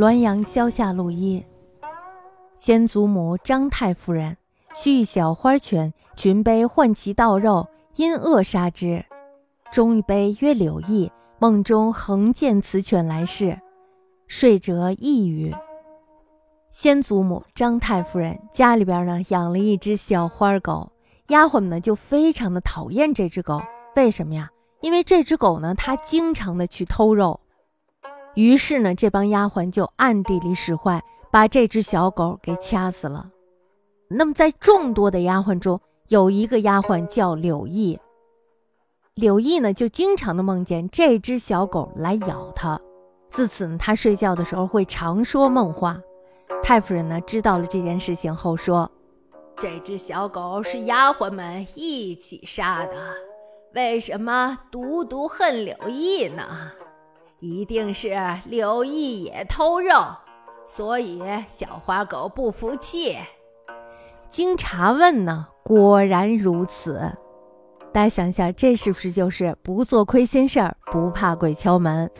滦阳萧下路一，先祖母张太夫人，蓄小花犬，群杯唤其盗肉，因恶杀之。终一悲曰柳毅，梦中恒见此犬来世，睡者一语。先祖母张太夫人家里边呢养了一只小花狗，丫鬟们呢就非常的讨厌这只狗，为什么呀？因为这只狗呢，它经常的去偷肉。于是呢，这帮丫鬟就暗地里使坏，把这只小狗给掐死了。那么，在众多的丫鬟中，有一个丫鬟叫柳毅。柳毅呢，就经常的梦见这只小狗来咬他。自此呢，他睡觉的时候会常说梦话。太夫人呢，知道了这件事情后说：“这只小狗是丫鬟们一起杀的，为什么独独恨柳毅呢？”一定是柳毅也偷肉，所以小花狗不服气。经查问呢，果然如此。大家想一下，这是不是就是不做亏心事儿，不怕鬼敲门？